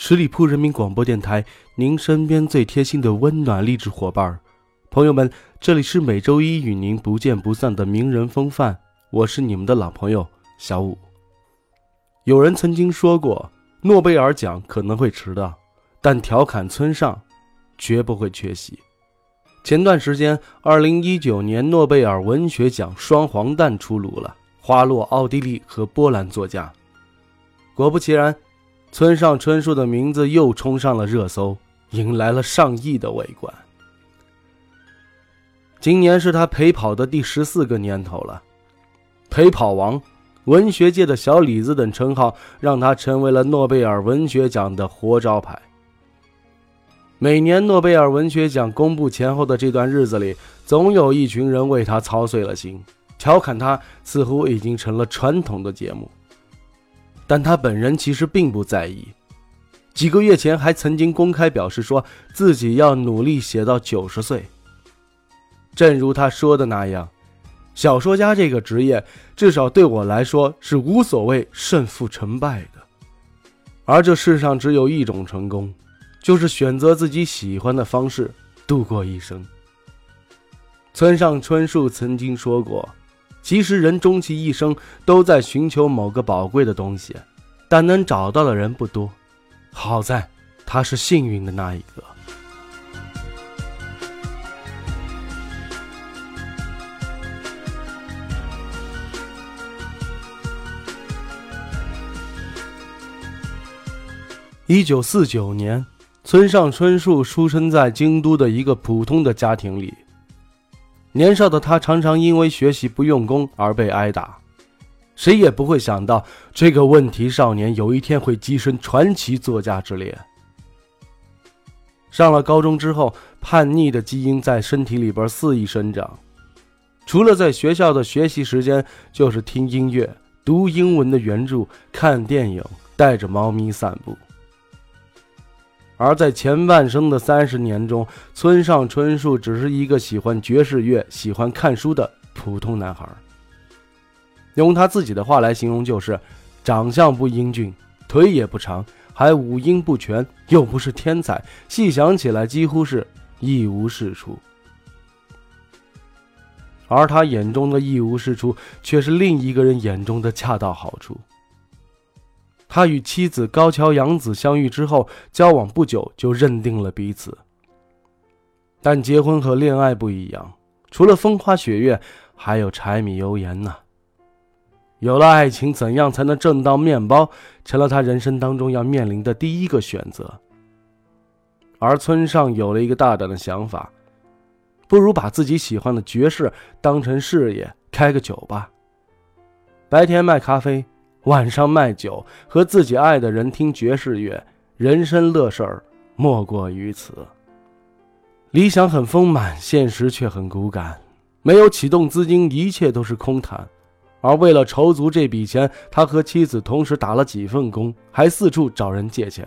十里铺人民广播电台，您身边最贴心的温暖励志伙伴儿。朋友们，这里是每周一与您不见不散的名人风范，我是你们的老朋友小五。有人曾经说过，诺贝尔奖可能会迟到，但调侃村上绝不会缺席。前段时间，二零一九年诺贝尔文学奖双黄蛋出炉了，花落奥地利和波兰作家。果不其然。村上春树的名字又冲上了热搜，迎来了上亿的围观。今年是他陪跑的第十四个年头了，陪跑王、文学界的小李子等称号让他成为了诺贝尔文学奖的活招牌。每年诺贝尔文学奖公布前后的这段日子里，总有一群人为他操碎了心，调侃他似乎已经成了传统的节目。但他本人其实并不在意，几个月前还曾经公开表示说自己要努力写到九十岁。正如他说的那样，小说家这个职业，至少对我来说是无所谓胜负成败的。而这世上只有一种成功，就是选择自己喜欢的方式度过一生。村上春树曾经说过。其实人终其一生都在寻求某个宝贵的东西，但能找到的人不多。好在他是幸运的那一个。一九四九年，村上春树出生在京都的一个普通的家庭里。年少的他常常因为学习不用功而被挨打，谁也不会想到这个问题少年有一天会跻身传奇作家之列。上了高中之后，叛逆的基因在身体里边肆意生长，除了在学校的学习时间，就是听音乐、读英文的原著、看电影、带着猫咪散步。而在前半生的三十年中，村上春树只是一个喜欢爵士乐、喜欢看书的普通男孩。用他自己的话来形容，就是长相不英俊，腿也不长，还五音不全，又不是天才，细想起来几乎是一无是处。而他眼中的一无是处，却是另一个人眼中的恰到好处。他与妻子高桥洋子相遇之后，交往不久就认定了彼此。但结婚和恋爱不一样，除了风花雪月，还有柴米油盐呢。有了爱情，怎样才能挣到面包，成了他人生当中要面临的第一个选择。而村上有了一个大胆的想法，不如把自己喜欢的爵士当成事业，开个酒吧，白天卖咖啡。晚上卖酒，和自己爱的人听爵士乐，人生乐事儿莫过于此。理想很丰满，现实却很骨感。没有启动资金，一切都是空谈。而为了筹足这笔钱，他和妻子同时打了几份工，还四处找人借钱。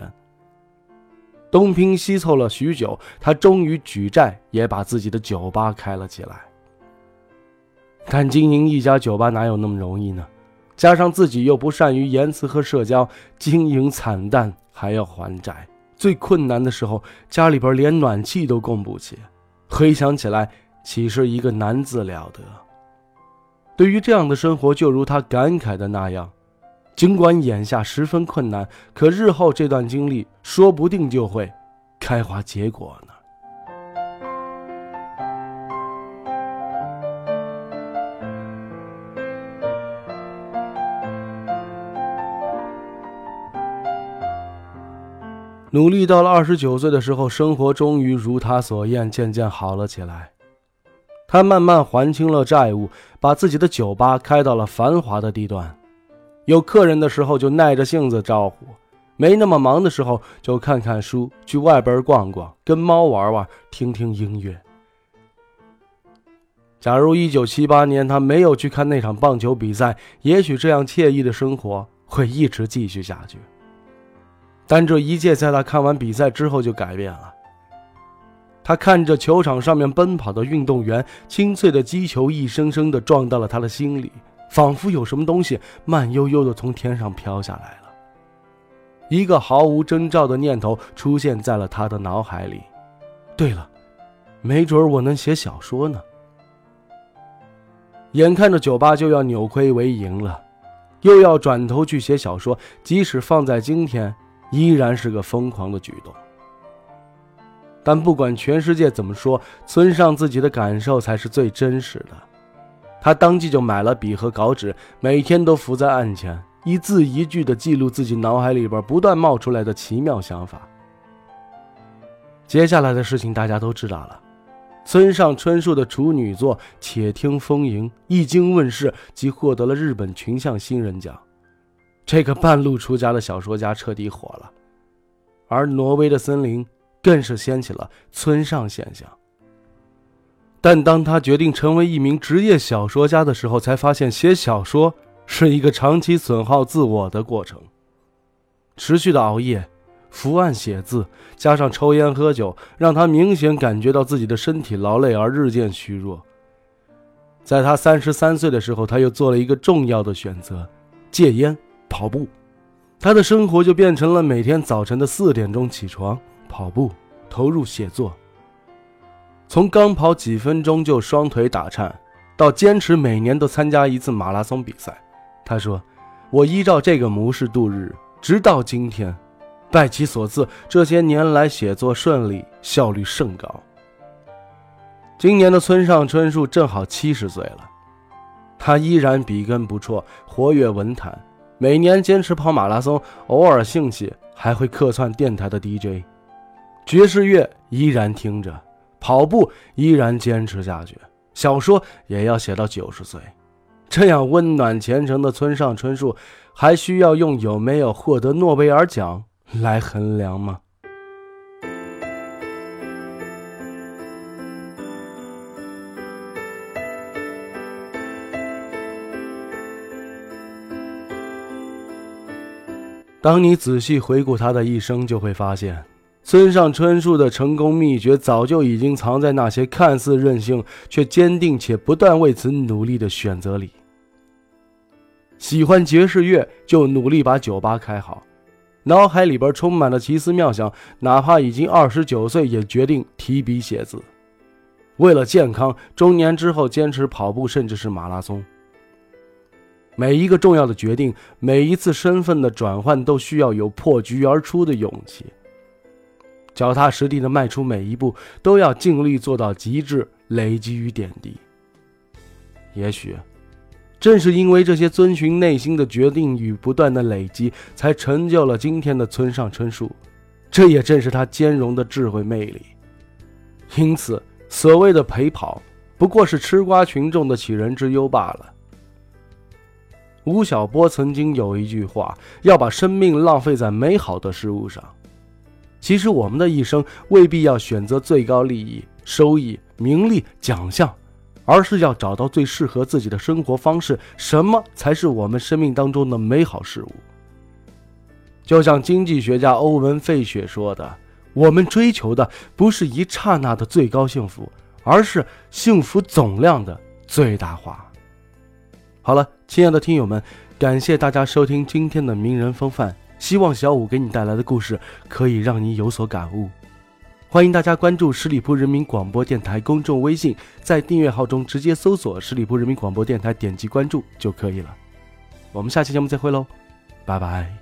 东拼西凑了许久，他终于举债，也把自己的酒吧开了起来。但经营一家酒吧哪有那么容易呢？加上自己又不善于言辞和社交，经营惨淡，还要还债。最困难的时候，家里边连暖气都供不起。回想起来，岂是一个难字了得？对于这样的生活，就如他感慨的那样，尽管眼下十分困难，可日后这段经历说不定就会开花结果呢。努力到了二十九岁的时候，生活终于如他所愿，渐渐好了起来。他慢慢还清了债务，把自己的酒吧开到了繁华的地段。有客人的时候就耐着性子招呼，没那么忙的时候，就看看书，去外边逛逛，跟猫玩玩，听听音乐。假如一九七八年他没有去看那场棒球比赛，也许这样惬意的生活会一直继续下去。但这一切在他看完比赛之后就改变了。他看着球场上面奔跑的运动员，清脆的击球一声声的撞到了他的心里，仿佛有什么东西慢悠悠的从天上飘下来了。一个毫无征兆的念头出现在了他的脑海里。对了，没准我能写小说呢。眼看着酒吧就要扭亏为盈了，又要转头去写小说，即使放在今天，依然是个疯狂的举动。但不管全世界怎么说，村上自己的感受才是最真实的。他当即就买了笔和稿纸，每天都伏在案前，一字一句地记录自己脑海里边不断冒出来的奇妙想法。接下来的事情大家都知道了。村上春树的处女作《且听风吟》一经问世，即获得了日本群像新人奖。这个半路出家的小说家彻底火了，而挪威的森林更是掀起了村上现象。但当他决定成为一名职业小说家的时候，才发现写小说是一个长期损耗自我的过程，持续的熬夜。伏案写字，加上抽烟喝酒，让他明显感觉到自己的身体劳累而日渐虚弱。在他三十三岁的时候，他又做了一个重要的选择：戒烟、跑步。他的生活就变成了每天早晨的四点钟起床跑步，投入写作。从刚跑几分钟就双腿打颤，到坚持每年都参加一次马拉松比赛。他说：“我依照这个模式度日，直到今天。”拜其所赐，这些年来写作顺利，效率甚高。今年的村上春树正好七十岁了，他依然笔耕不辍，活跃文坛，每年坚持跑马拉松，偶尔兴起还会客串电台的 DJ，爵士乐依然听着，跑步依然坚持下去，小说也要写到九十岁。这样温暖虔诚的村上春树，还需要用有没有获得诺贝尔奖？来衡量吗？当你仔细回顾他的一生，就会发现，村上春树的成功秘诀早就已经藏在那些看似任性却坚定且不断为此努力的选择里。喜欢爵士乐，就努力把酒吧开好。脑海里边充满了奇思妙想，哪怕已经二十九岁，也决定提笔写字。为了健康，中年之后坚持跑步，甚至是马拉松。每一个重要的决定，每一次身份的转换，都需要有破局而出的勇气。脚踏实地的迈出每一步，都要尽力做到极致，累积于点滴。也许。正是因为这些遵循内心的决定与不断的累积，才成就了今天的村上春树。这也正是他兼容的智慧魅力。因此，所谓的陪跑，不过是吃瓜群众的杞人之忧罢了。吴晓波曾经有一句话：“要把生命浪费在美好的事物上。”其实，我们的一生未必要选择最高利益、收益、名利、奖项。而是要找到最适合自己的生活方式，什么才是我们生命当中的美好事物？就像经济学家欧文·费雪说的：“我们追求的不是一刹那的最高幸福，而是幸福总量的最大化。”好了，亲爱的听友们，感谢大家收听今天的名人风范，希望小五给你带来的故事可以让你有所感悟。欢迎大家关注十里铺人民广播电台公众微信，在订阅号中直接搜索“十里铺人民广播电台”，点击关注就可以了。我们下期节目再会喽，拜拜。